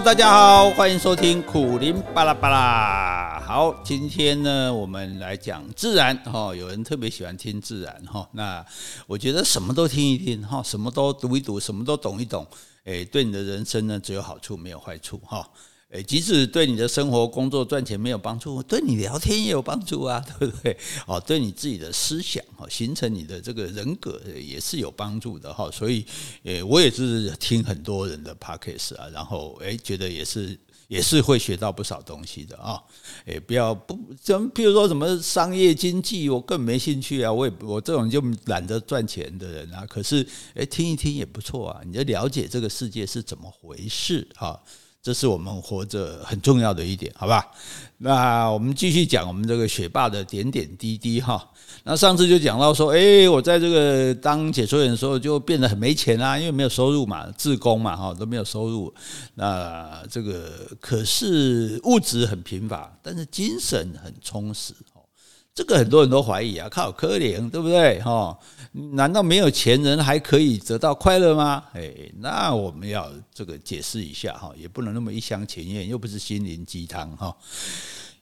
大家好，欢迎收听苦林巴拉巴拉。好，今天呢，我们来讲自然哈。有人特别喜欢听自然哈，那我觉得什么都听一听哈，什么都读一读，什么都懂一懂，诶，对你的人生呢，只有好处没有坏处哈。诶，即使对你的生活、工作、赚钱没有帮助，对你聊天也有帮助啊，对不对？哦，对你自己的思想哦，形成你的这个人格也是有帮助的哈。所以，诶，我也是听很多人的 p o c a s t 啊，然后诶，觉得也是也是会学到不少东西的啊。诶，不要不，怎么，譬如说什么商业经济，我更没兴趣啊。我也我这种就懒得赚钱的人啊。可是，诶，听一听也不错啊，你就了解这个世界是怎么回事哈。这是我们活着很重要的一点，好吧？那我们继续讲我们这个学霸的点点滴滴哈。那上次就讲到说，诶，我在这个当解说员的时候就变得很没钱啊，因为没有收入嘛，自工嘛哈都没有收入。那这个可是物质很贫乏，但是精神很充实。这个很多人都怀疑啊，靠可怜，对不对？哈，难道没有钱人还可以得到快乐吗？哎，那我们要这个解释一下哈，也不能那么一厢情愿，又不是心灵鸡汤哈。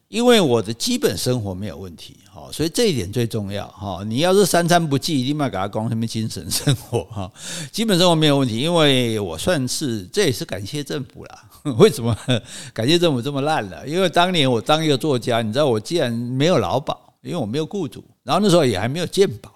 因为我的基本生活没有问题哈，所以这一点最重要哈。你要是三餐不继，立马给他讲什么精神生活哈，基本生活没有问题，因为我算是这也是感谢政府啦。为什么感谢政府这么烂了？因为当年我当一个作家，你知道我既然没有劳保。因为我没有雇主，然后那时候也还没有健保，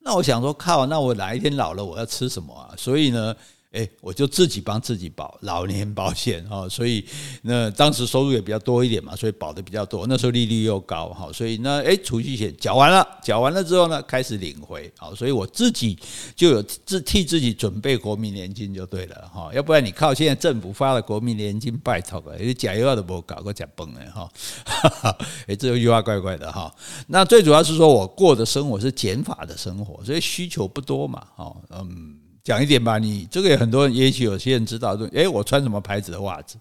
那我想说靠，那我哪一天老了我要吃什么啊？所以呢。哎，我就自己帮自己保老年保险哈，所以那当时收入也比较多一点嘛，所以保的比较多。那时候利率又高哈，所以呢，哎，储蓄险缴完了，缴完了之后呢，开始领回，好，所以我自己就有自替自己准备国民年金就对了哈，要不然你靠现在政府发的国民年金拜托了，你假药都不搞个假崩了哈，哎，这句话怪怪的哈。那最主要是说我过的生活是减法的生活，所以需求不多嘛，哈，嗯。讲一点吧，你这个也很多人，也许有些人知道，说诶，我穿什么牌子的袜子？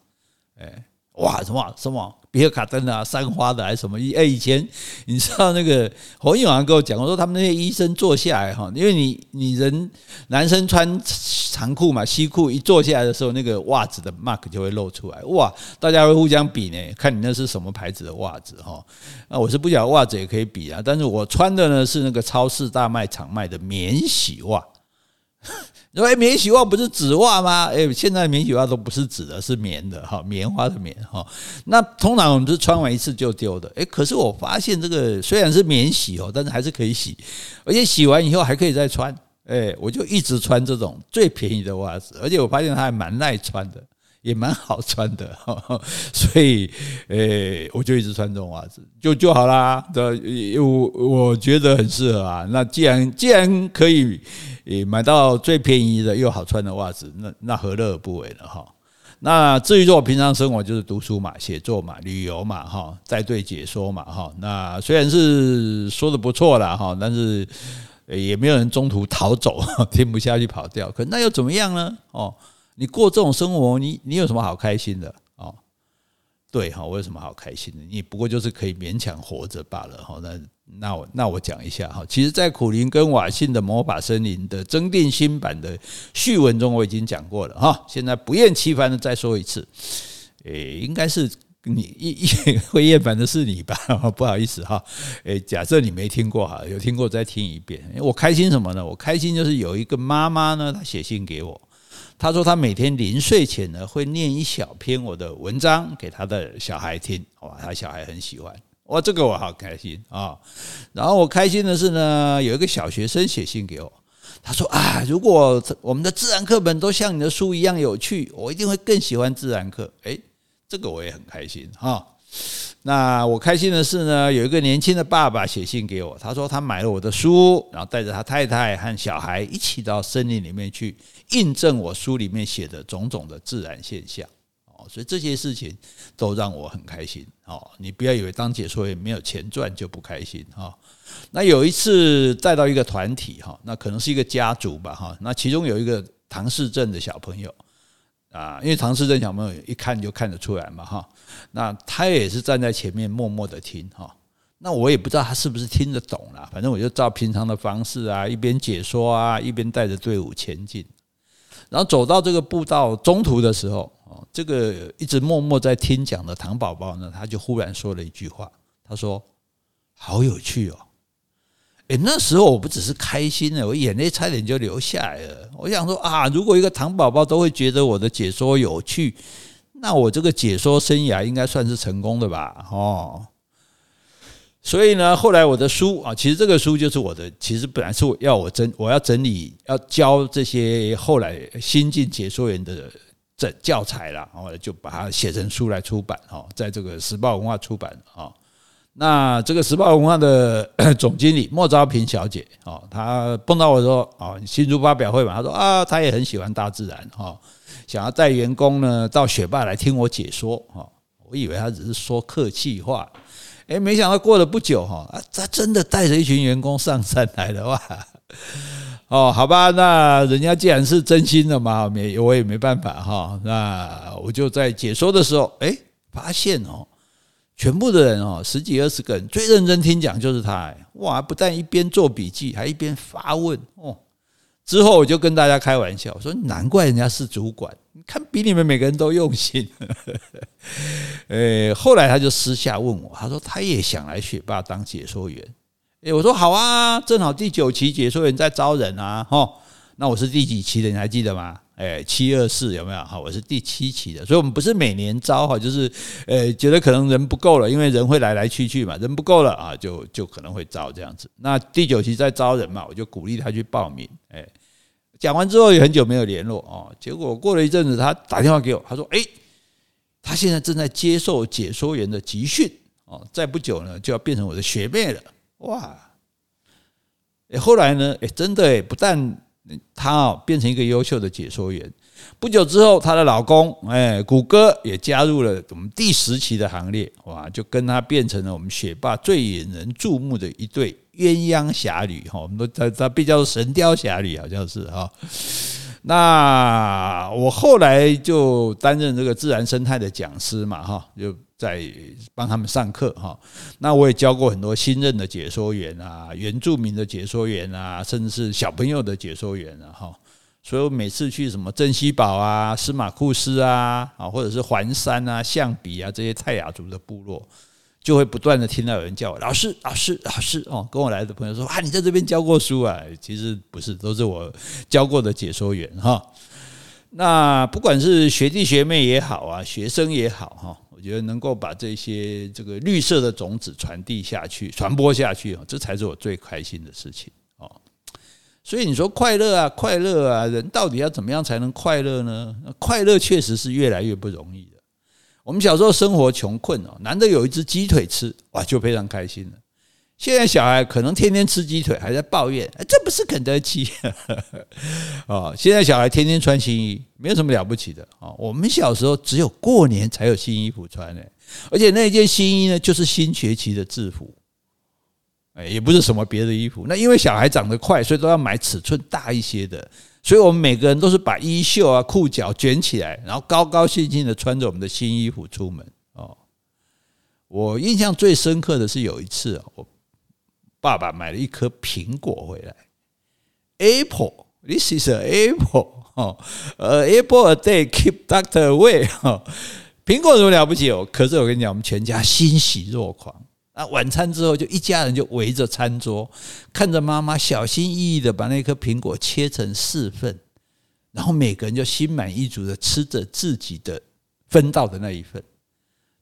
诶，哇，什么什么比尔卡登啊，三花的还是什么？诶，以前你知道那个洪永安跟我讲，我说他们那些医生坐下来哈，因为你你人男生穿长裤嘛，西裤一坐下来的时候，那个袜子的 mark 就会露出来，哇，大家会互相比呢，看你那是什么牌子的袜子哈。那我是不晓得袜子也可以比啊，但是我穿的呢是那个超市大卖场卖的免洗袜。因为免洗袜不是纸袜吗？诶，现在免洗袜都不是纸的，是棉的哈，棉花的棉哈。那通常我们是穿完一次就丢的。诶，可是我发现这个虽然是免洗哦，但是还是可以洗，而且洗完以后还可以再穿。诶，我就一直穿这种最便宜的袜子，而且我发现它还蛮耐穿的。也蛮好穿的，所以，诶，我就一直穿这种袜子，就就好啦。对，我我觉得很适合啊。那既然既然可以，诶，买到最便宜的又好穿的袜子，那那何乐而不为呢？哈。那至于说我平常生活就是读书嘛、写作嘛、旅游嘛，哈，带队解说嘛，哈。那虽然是说的不错啦，哈，但是也没有人中途逃走，听不下去跑掉。可那又怎么样呢？哦。你过这种生活，你你有什么好开心的哦？对哈，我有什么好开心的？你不过就是可以勉强活着罢了哈。那那我那我讲一下哈，其实，在苦苓跟瓦信的魔法森林的增订新版的序文中，我已经讲过了哈。现在不厌其烦的再说一次，诶，应该是你 一一会厌烦的是你吧？不好意思哈。诶，假设你没听过哈，有听过再听一遍。我开心什么呢？我开心就是有一个妈妈呢，她写信给我。他说他每天临睡前呢，会念一小篇我的文章给他的小孩听，哇，他小孩很喜欢，哇，这个我好开心啊。然后我开心的是呢，有一个小学生写信给我，他说啊，如果我们的自然课本都像你的书一样有趣，我一定会更喜欢自然课。诶，这个我也很开心哈。那我开心的是呢，有一个年轻的爸爸写信给我，他说他买了我的书，然后带着他太太和小孩一起到森林里面去印证我书里面写的种种的自然现象。哦，所以这些事情都让我很开心。哦，你不要以为当解说员没有钱赚就不开心哈。那有一次带到一个团体哈，那可能是一个家族吧哈，那其中有一个唐氏症的小朋友。啊，因为唐氏症小朋友一看就看得出来嘛，哈，那他也是站在前面默默的听，哈，那我也不知道他是不是听得懂啦，反正我就照平常的方式啊，一边解说啊，一边带着队伍前进，然后走到这个步道中途的时候，哦，这个一直默默在听讲的唐宝宝呢，他就忽然说了一句话，他说：“好有趣哦。”诶，那时候我不只是开心了，我眼泪差点就流下来了。我想说啊，如果一个糖宝宝都会觉得我的解说有趣，那我这个解说生涯应该算是成功的吧？哦，所以呢，后来我的书啊，其实这个书就是我的，其实本来是我要我整，我要整理，要教这些后来新进解说员的这教材了，然后就把它写成书来出版哦，在这个时报文化出版啊。那这个时报文化的 总经理莫昭平小姐哦，她碰到我说哦，新书发表会嘛，她说啊，她也很喜欢大自然哈，想要带员工呢到雪霸来听我解说哈。我以为她只是说客气话，诶，没想到过了不久哈，啊，她真的带着一群员工上山来了哇！哦，好吧，那人家既然是真心的嘛，没我也没办法哈。那我就在解说的时候，诶，发现哦。全部的人哦，十几二十个人，最认真听讲就是他，哇！不但一边做笔记，还一边发问哦。之后我就跟大家开玩笑我说：“难怪人家是主管，你看比你们每个人都用心。”诶，后来他就私下问我，他说他也想来学霸当解说员。诶，我说好啊，正好第九期解说员在招人啊，哈。那我是第几期的？你还记得吗？哎，七二四有没有？好，我是第七期的，所以我们不是每年招哈，就是呃，觉得可能人不够了，因为人会来来去去嘛，人不够了啊，就就可能会招这样子。那第九期在招人嘛，我就鼓励他去报名。哎，讲完之后也很久没有联络哦，结果过了一阵子，他打电话给我，他说：“哎，他现在正在接受解说员的集训哦，再不久呢就要变成我的学妹了。”哇！哎，后来呢？哎，真的哎，不但她啊，变成一个优秀的解说员。不久之后，她的老公哎，谷歌也加入了我们第十期的行列。哇，就跟她变成了我们学霸最引人注目的一对鸳鸯侠侣哈。我们都他他被叫做神雕侠侣，好像是哈。那我后来就担任这个自然生态的讲师嘛哈，就。在帮他们上课哈，那我也教过很多新任的解说员啊，原住民的解说员啊，甚至是小朋友的解说员啊哈。所以我每次去什么镇西堡啊、司马库斯啊，啊，或者是环山啊、象鼻啊这些泰雅族的部落，就会不断的听到有人叫我老师、老师、老师哦。跟我来的朋友说啊，你在这边教过书啊？其实不是，都是我教过的解说员哈。那不管是学弟学妹也好啊，学生也好哈。我觉得能够把这些这个绿色的种子传递下去、传播下去啊，这才是我最开心的事情哦。所以你说快乐啊，快乐啊，人到底要怎么样才能快乐呢？快乐确实是越来越不容易的。我们小时候生活穷困哦，难得有一只鸡腿吃，哇，就非常开心了。现在小孩可能天天吃鸡腿，还在抱怨，这不是肯德基啊！现在小孩天天穿新衣，没有什么了不起的啊。我们小时候只有过年才有新衣服穿呢，而且那件新衣呢，就是新学期的制服，哎，也不是什么别的衣服。那因为小孩长得快，所以都要买尺寸大一些的。所以我们每个人都是把衣袖啊、裤脚卷起来，然后高高兴兴的穿着我们的新衣服出门哦。我印象最深刻的是有一次我。爸爸买了一颗苹果回来，Apple，this is an apple，哦，呃，Apple a day keep doctor away，哈，苹果有什么了不起哦？可是我跟你讲，我们全家欣喜若狂啊！晚餐之后，就一家人就围着餐桌，看着妈妈小心翼翼的把那颗苹果切成四份，然后每个人就心满意足的吃着自己的分到的那一份。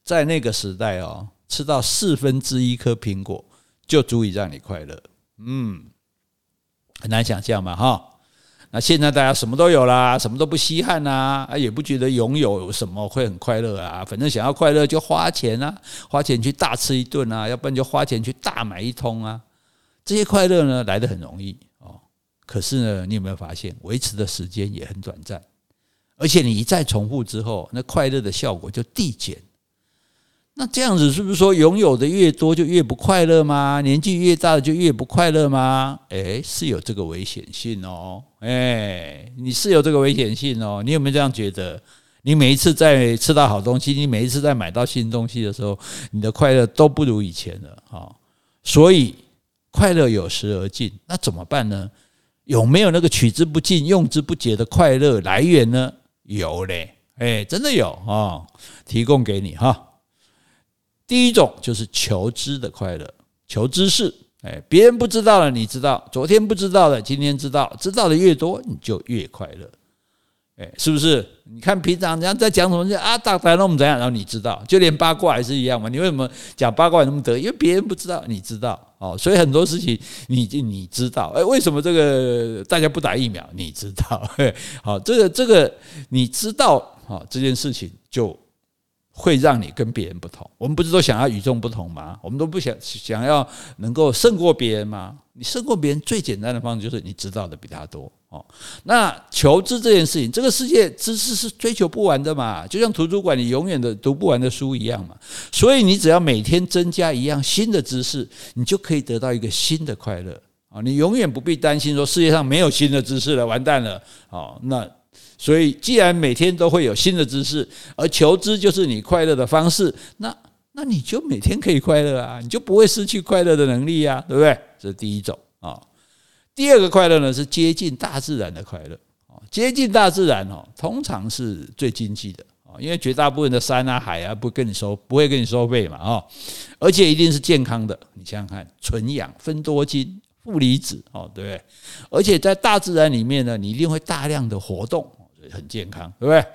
在那个时代哦，吃到四分之一颗苹果。就足以让你快乐，嗯，很难想象嘛，哈。那现在大家什么都有啦，什么都不稀罕呐，啊，也不觉得拥有什么会很快乐啊。反正想要快乐就花钱啊，花钱去大吃一顿啊，要不然就花钱去大买一通啊。这些快乐呢，来得很容易哦，可是呢，你有没有发现，维持的时间也很短暂，而且你一再重复之后，那快乐的效果就递减。那这样子是不是说拥有的越多就越不快乐吗？年纪越大就越不快乐吗？诶，是有这个危险性哦。诶，你是有这个危险性哦。你有没有这样觉得？你每一次在吃到好东西，你每一次在买到新东西的时候，你的快乐都不如以前了哈。所以快乐有时而尽，那怎么办呢？有没有那个取之不尽、用之不竭的快乐来源呢？有嘞。哎，真的有啊，提供给你哈。第一种就是求知的快乐，求知识。哎，别人不知道的你知道，昨天不知道的今天知道，知道的越多你就越快乐。哎，是不是？你看平常人家在讲什么，就啊，大概那么怎样，然后你知道，就连八卦还是一样嘛。你为什么讲八卦那么得意？因为别人不知道，你知道哦。所以很多事情你你知道。哎，为什么这个大家不打疫苗？你知道。好，这个这个你知道啊，这件事情就会让你跟别人不同。我们不是都想要与众不同吗？我们都不想想要能够胜过别人吗？你胜过别人最简单的方式就是你知道的比他多。哦，那求知这件事情，这个世界知识是追求不完的嘛，就像图书馆你永远的读不完的书一样嘛。所以你只要每天增加一样新的知识，你就可以得到一个新的快乐啊！你永远不必担心说世界上没有新的知识了，完蛋了。哦，那所以既然每天都会有新的知识，而求知就是你快乐的方式，那那你就每天可以快乐啊，你就不会失去快乐的能力啊，对不对？这是第一种啊。第二个快乐呢，是接近大自然的快乐啊，接近大自然哦，通常是最经济的啊，因为绝大部分的山啊、海啊不跟你收，不会跟你收费嘛啊，而且一定是健康的。你想想看，纯氧、分多金、负离子哦，对不对？而且在大自然里面呢，你一定会大量的活动，很健康，对不对？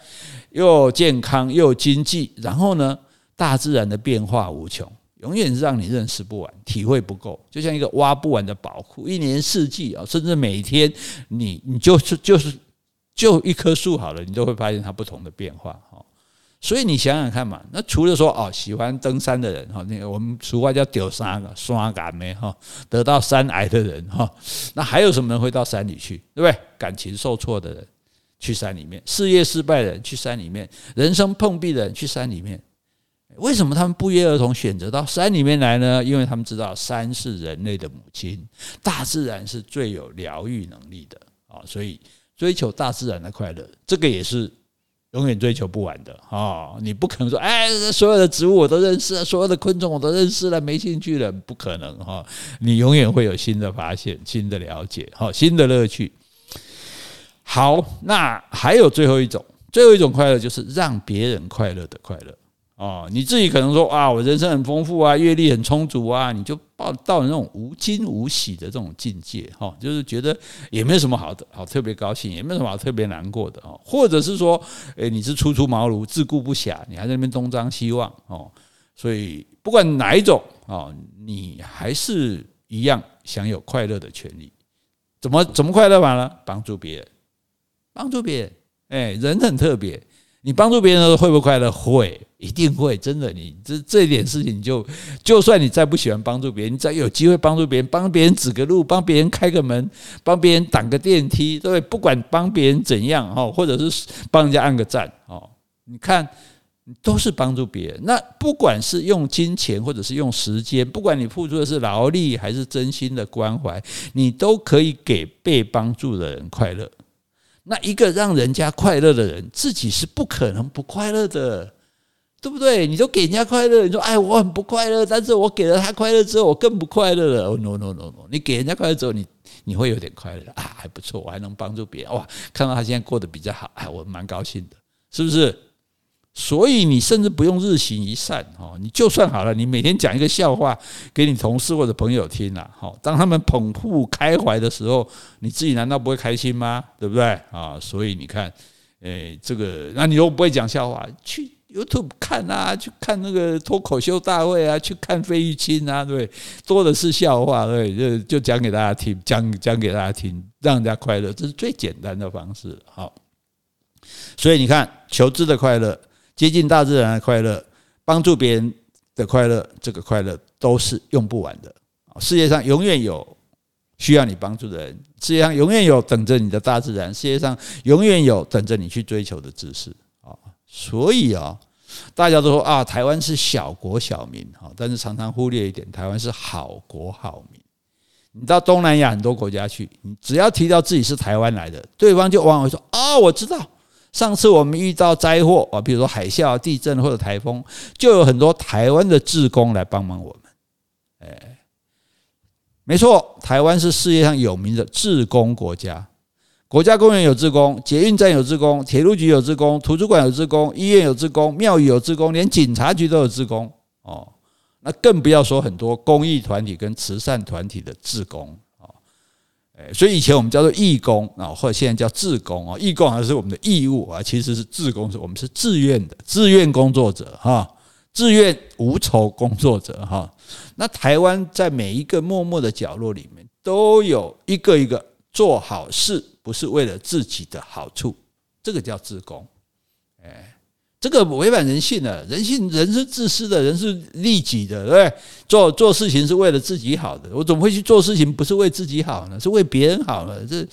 又健康又经济，然后呢，大自然的变化无穷。永远是让你认识不完，体会不够，就像一个挖不完的宝库，一年四季啊，甚至每天你你就是就是就一棵树好了，你都会发现它不同的变化哈。所以你想想看嘛，那除了说哦喜欢登山的人哈，那个我们俗话叫丢山啊，刷感没哈，得到山癌的人哈，那还有什么人会到山里去？对不对？感情受挫的人去山里面，事业失败的人去山里面，人生碰壁的人去山里面。为什么他们不约而同选择到山里面来呢？因为他们知道山是人类的母亲，大自然是最有疗愈能力的啊，所以追求大自然的快乐，这个也是永远追求不完的啊！你不可能说，哎，所有的植物我都认识了，所有的昆虫我都认识了，没兴趣了，不可能哈！你永远会有新的发现、新的了解、哈、新的乐趣。好，那还有最后一种，最后一种快乐就是让别人快乐的快乐。哦，你自己可能说啊，我人生很丰富啊，阅历很充足啊，你就到到那种无惊无喜的这种境界哈，就是觉得也没有什么好的好特别高兴，也没有什么好特别难过的哦，或者是说，诶，你是初出茅庐，自顾不暇，你还在那边东张西望哦，所以不管哪一种哦，你还是一样享有快乐的权利。怎么怎么快乐法呢？帮助别人，帮助别人，诶，人很特别。你帮助别人的时候会不会快乐？会，一定会。真的，你这这一点事情你就，就算你再不喜欢帮助别人，你再有机会帮助别人，帮别人指个路，帮别人开个门，帮别人挡个电梯，对不？管帮别人怎样哈，或者是帮人家按个赞哦，你看，都是帮助别人。那不管是用金钱，或者是用时间，不管你付出的是劳力还是真心的关怀，你都可以给被帮助的人快乐。那一个让人家快乐的人，自己是不可能不快乐的，对不对？你都给人家快乐，你说哎，我很不快乐，但是我给了他快乐之后，我更不快乐了。哦，no no no no，你给人家快乐之后，你你会有点快乐啊，还不错，我还能帮助别人哇，看到他现在过得比较好，哎，我蛮高兴的，是不是？所以你甚至不用日行一善哈，你就算好了，你每天讲一个笑话给你同事或者朋友听了，好，当他们捧腹开怀的时候，你自己难道不会开心吗？对不对啊？所以你看，诶，这个，那你又不会讲笑话，去 YouTube 看啊，去看那个脱口秀大会啊，去看费玉清啊，对，多的是笑话，对，就就讲给大家听，讲讲给大家听，让人家快乐，这是最简单的方式。好，所以你看，求知的快乐。接近大自然的快乐，帮助别人的快乐，这个快乐都是用不完的。世界上永远有需要你帮助的人，世界上永远有等着你的大自然，世界上永远有等着你去追求的知识啊！所以啊，大家都说啊，台湾是小国小民啊，但是常常忽略一点，台湾是好国好民。你到东南亚很多国家去，你只要提到自己是台湾来的，对方就往往会说啊，我知道。上次我们遇到灾祸啊，比如说海啸、地震或者台风，就有很多台湾的志工来帮忙我们。哎，没错，台湾是世界上有名的志工国家。国家公园有志工，捷运站有志工，铁路局有志工，图书馆有志工，医院有志工，庙宇有志工，连警察局都有志工哦。那更不要说很多公益团体跟慈善团体的志工所以以前我们叫做义工啊，或者现在叫志工啊。义工还是我们的义务啊，其实是志工，是我们是自愿的，自愿工作者哈，自愿无酬工作者哈。那台湾在每一个默默的角落里面，都有一个一个做好事。不是为了自己的好处，这个叫志工，哎，这个违反人性的，人性人是自私的，人是利己的，对不对？做做事情是为了自己好的，我怎么会去做事情不是为自己好呢？是为别人好呢？这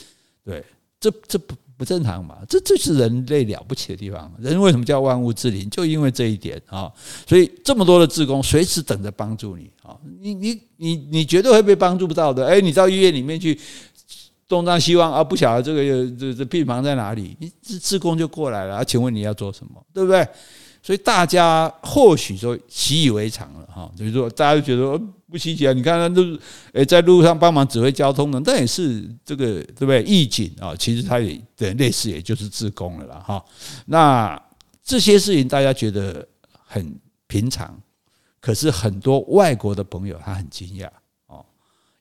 对，这这不不正常嘛？这这是人类了不起的地方。人为什么叫万物之灵？就因为这一点啊！所以这么多的志工随时等着帮助你啊！你你你你绝对会被帮助不到的。哎，你到医院里面去。东张西望啊，不晓得这个这这病房在哪里？你志志工就过来了啊？请问你要做什么？对不对？所以大家或许说习以为常了哈。比如说，大家就觉得不稀奇啊。你看，他都是诶在路上帮忙指挥交通的，但也是这个对不对？义警啊，其实他也对类似，也就是志工了啦哈。那这些事情大家觉得很平常，可是很多外国的朋友他很惊讶。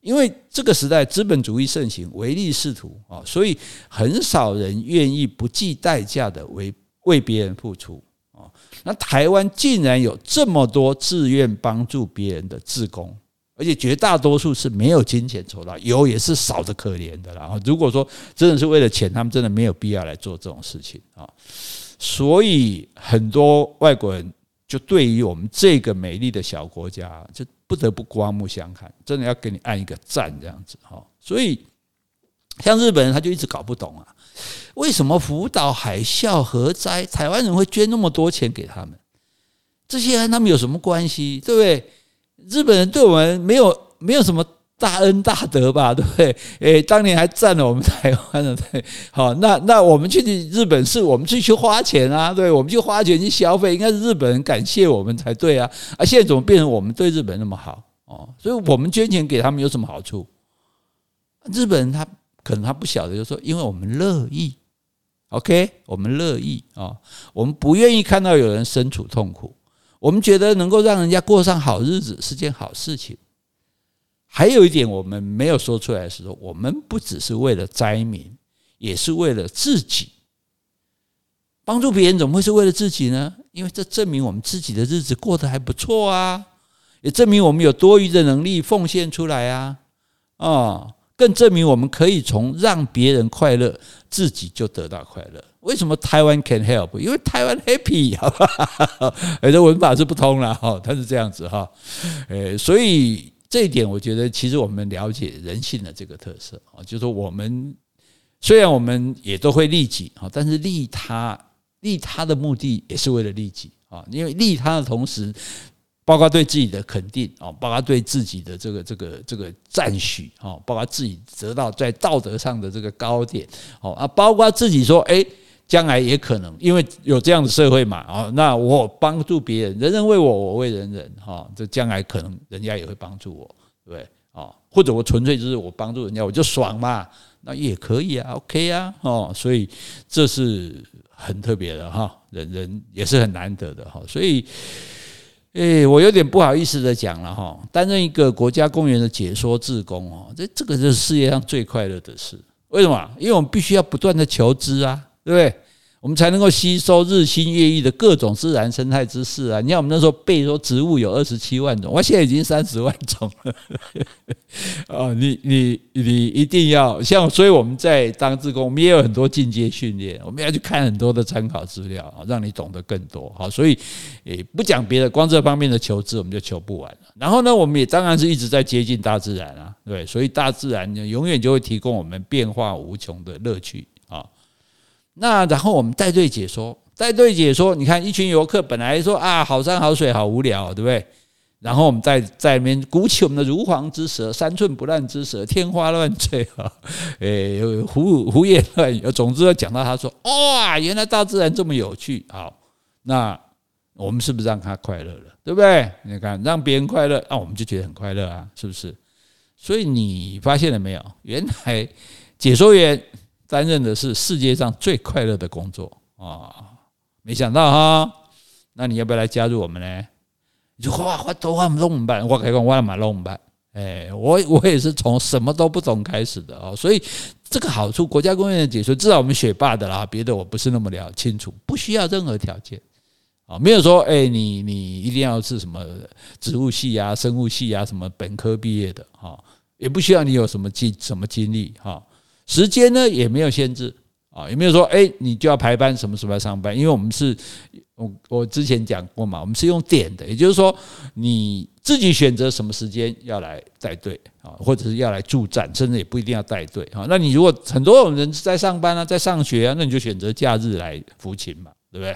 因为这个时代资本主义盛行，唯利是图啊，所以很少人愿意不计代价的为为别人付出啊。那台湾竟然有这么多自愿帮助别人的志工，而且绝大多数是没有金钱酬劳，有也是少得可怜的啦。如果说真的是为了钱，他们真的没有必要来做这种事情啊。所以很多外国人就对于我们这个美丽的小国家就。不得不刮目相看，真的要给你按一个赞这样子哈。所以像日本人他就一直搞不懂啊，为什么福岛海啸核灾，台湾人会捐那么多钱给他们？这些跟他们有什么关系？对不对？日本人对我们没有没有什么。大恩大德吧，对不对？诶，当年还占了我们台湾的，对，好，那那我们去日本是我们去去花钱啊，对，我们去花钱去消费，应该是日本人感谢我们才对啊，啊，现在怎么变成我们对日本那么好哦？所以我们捐钱给他们有什么好处？日本人他可能他不晓得，就说，因为我们乐意，OK，我们乐意啊，我们不愿意看到有人身处痛苦，我们觉得能够让人家过上好日子是件好事情。还有一点我们没有说出来是说，我们不只是为了灾民，也是为了自己。帮助别人怎么会是为了自己呢？因为这证明我们自己的日子过得还不错啊，也证明我们有多余的能力奉献出来啊，啊，更证明我们可以从让别人快乐，自己就得到快乐。为什么台湾 can help？因为台湾 happy，好 吧？哎，这文法是不通了哈，它是这样子哈，哎，所以。这一点，我觉得其实我们了解人性的这个特色啊，就是说我们虽然我们也都会利己啊，但是利他利他的目的也是为了利己啊，因为利他的同时，包括对自己的肯定啊，包括对自己的这个这个这个赞许啊，包括自己得到在道德上的这个高点哦啊，包括自己说哎。将来也可能，因为有这样的社会嘛，啊，那我帮助别人，人人为我，我为人人，哈，这将来可能人家也会帮助我，对不对？啊，或者我纯粹就是我帮助人家，我就爽嘛，那也可以啊，OK 啊，哦，所以这是很特别的哈，人人也是很难得的哈，所以，诶，我有点不好意思的讲了哈，担任一个国家公园的解说志工哦，这这个是世界上最快乐的事，为什么？因为我们必须要不断的求知啊。对不对？我们才能够吸收日新月异的各种自然生态知识啊！你看我们那时候背说植物有二十七万种，我现在已经三十万种了。哦，你你你一定要像，所以我们在当志工，我们也有很多进阶训练，我们要去看很多的参考资料啊，让你懂得更多。好，所以诶，不讲别的，光这方面的求知我们就求不完了。然后呢，我们也当然是一直在接近大自然啊，对，所以大自然呢，永远就会提供我们变化无穷的乐趣。那然后我们带队解说，带队解说，你看一群游客本来说啊，好山好水好无聊，对不对？然后我们在在里面鼓起我们的如簧之舌，三寸不烂之舌，天花乱坠啊，诶，胡胡言乱语，总之要讲到他说，哇，原来大自然这么有趣，好，那我们是不是让他快乐了，对不对？你看让别人快乐，那我们就觉得很快乐啊，是不是？所以你发现了没有？原来 解说员。担任的是世界上最快乐的工作啊！没想到哈，那你要不要来加入我们呢？你说哇，我都我弄不办，我开讲我嘛弄办。哎，我我也是从什么都不懂开始的哦，所以这个好处，国家公园的解说，至少我们学霸的啦，别的我不是那么了清楚，不需要任何条件啊，没有说哎，你你一定要是什么植物系啊、生物系啊、什么本科毕业的哈，也不需要你有什么经什么经历哈，时间呢也没有限制啊，也没有说哎，你就要排班什么时候要上班，因为我们是。我我之前讲过嘛，我们是用点的，也就是说你自己选择什么时间要来带队啊，或者是要来驻站，甚至也不一定要带队啊。那你如果很多人在上班啊，在上学啊，那你就选择假日来服勤嘛，对不对？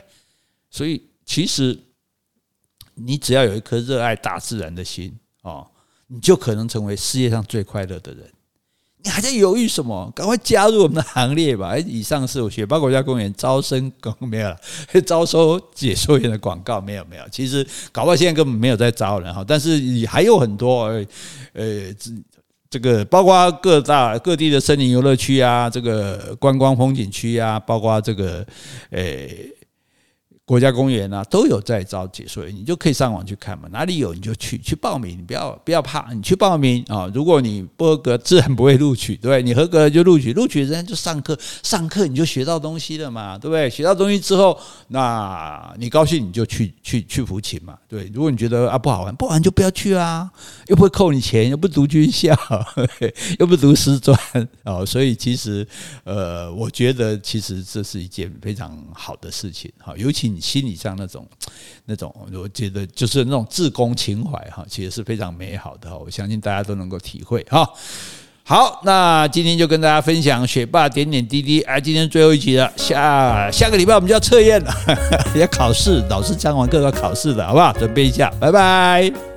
所以其实你只要有一颗热爱大自然的心啊，你就可能成为世界上最快乐的人。你还在犹豫什么？赶快加入我们的行列吧！以上是我雪豹国家公园招生没有了，招收解说员的广告没有没有。其实搞不好现在根本没有在招人哈，但是还有很多呃呃这这个包括各大各地的森林游乐区啊，这个观光风景区啊，包括这个呃。国家公园啊，都有在招解说员，你就可以上网去看嘛。哪里有你就去去报名，你不要不要怕，你去报名啊。如果你不合格，自然不会录取，对不对？你合格就录取，录取人家就上课，上课你就学到东西了嘛，对不对？学到东西之后，那你高兴你就去去去服勤嘛，对。如果你觉得啊不好玩，不好玩就不要去啊，又不会扣你钱，又不读军校，又不读师专哦。所以其实呃，我觉得其实这是一件非常好的事情哈，尤其你。心理上那种、那种，我觉得就是那种自工情怀哈，其实是非常美好的哈。我相信大家都能够体会哈。好，那今天就跟大家分享学霸点点滴滴。哎，今天最后一集了，下下个礼拜我们就要测验了，要考试，老师讲完课要考试的好不好？准备一下，拜拜。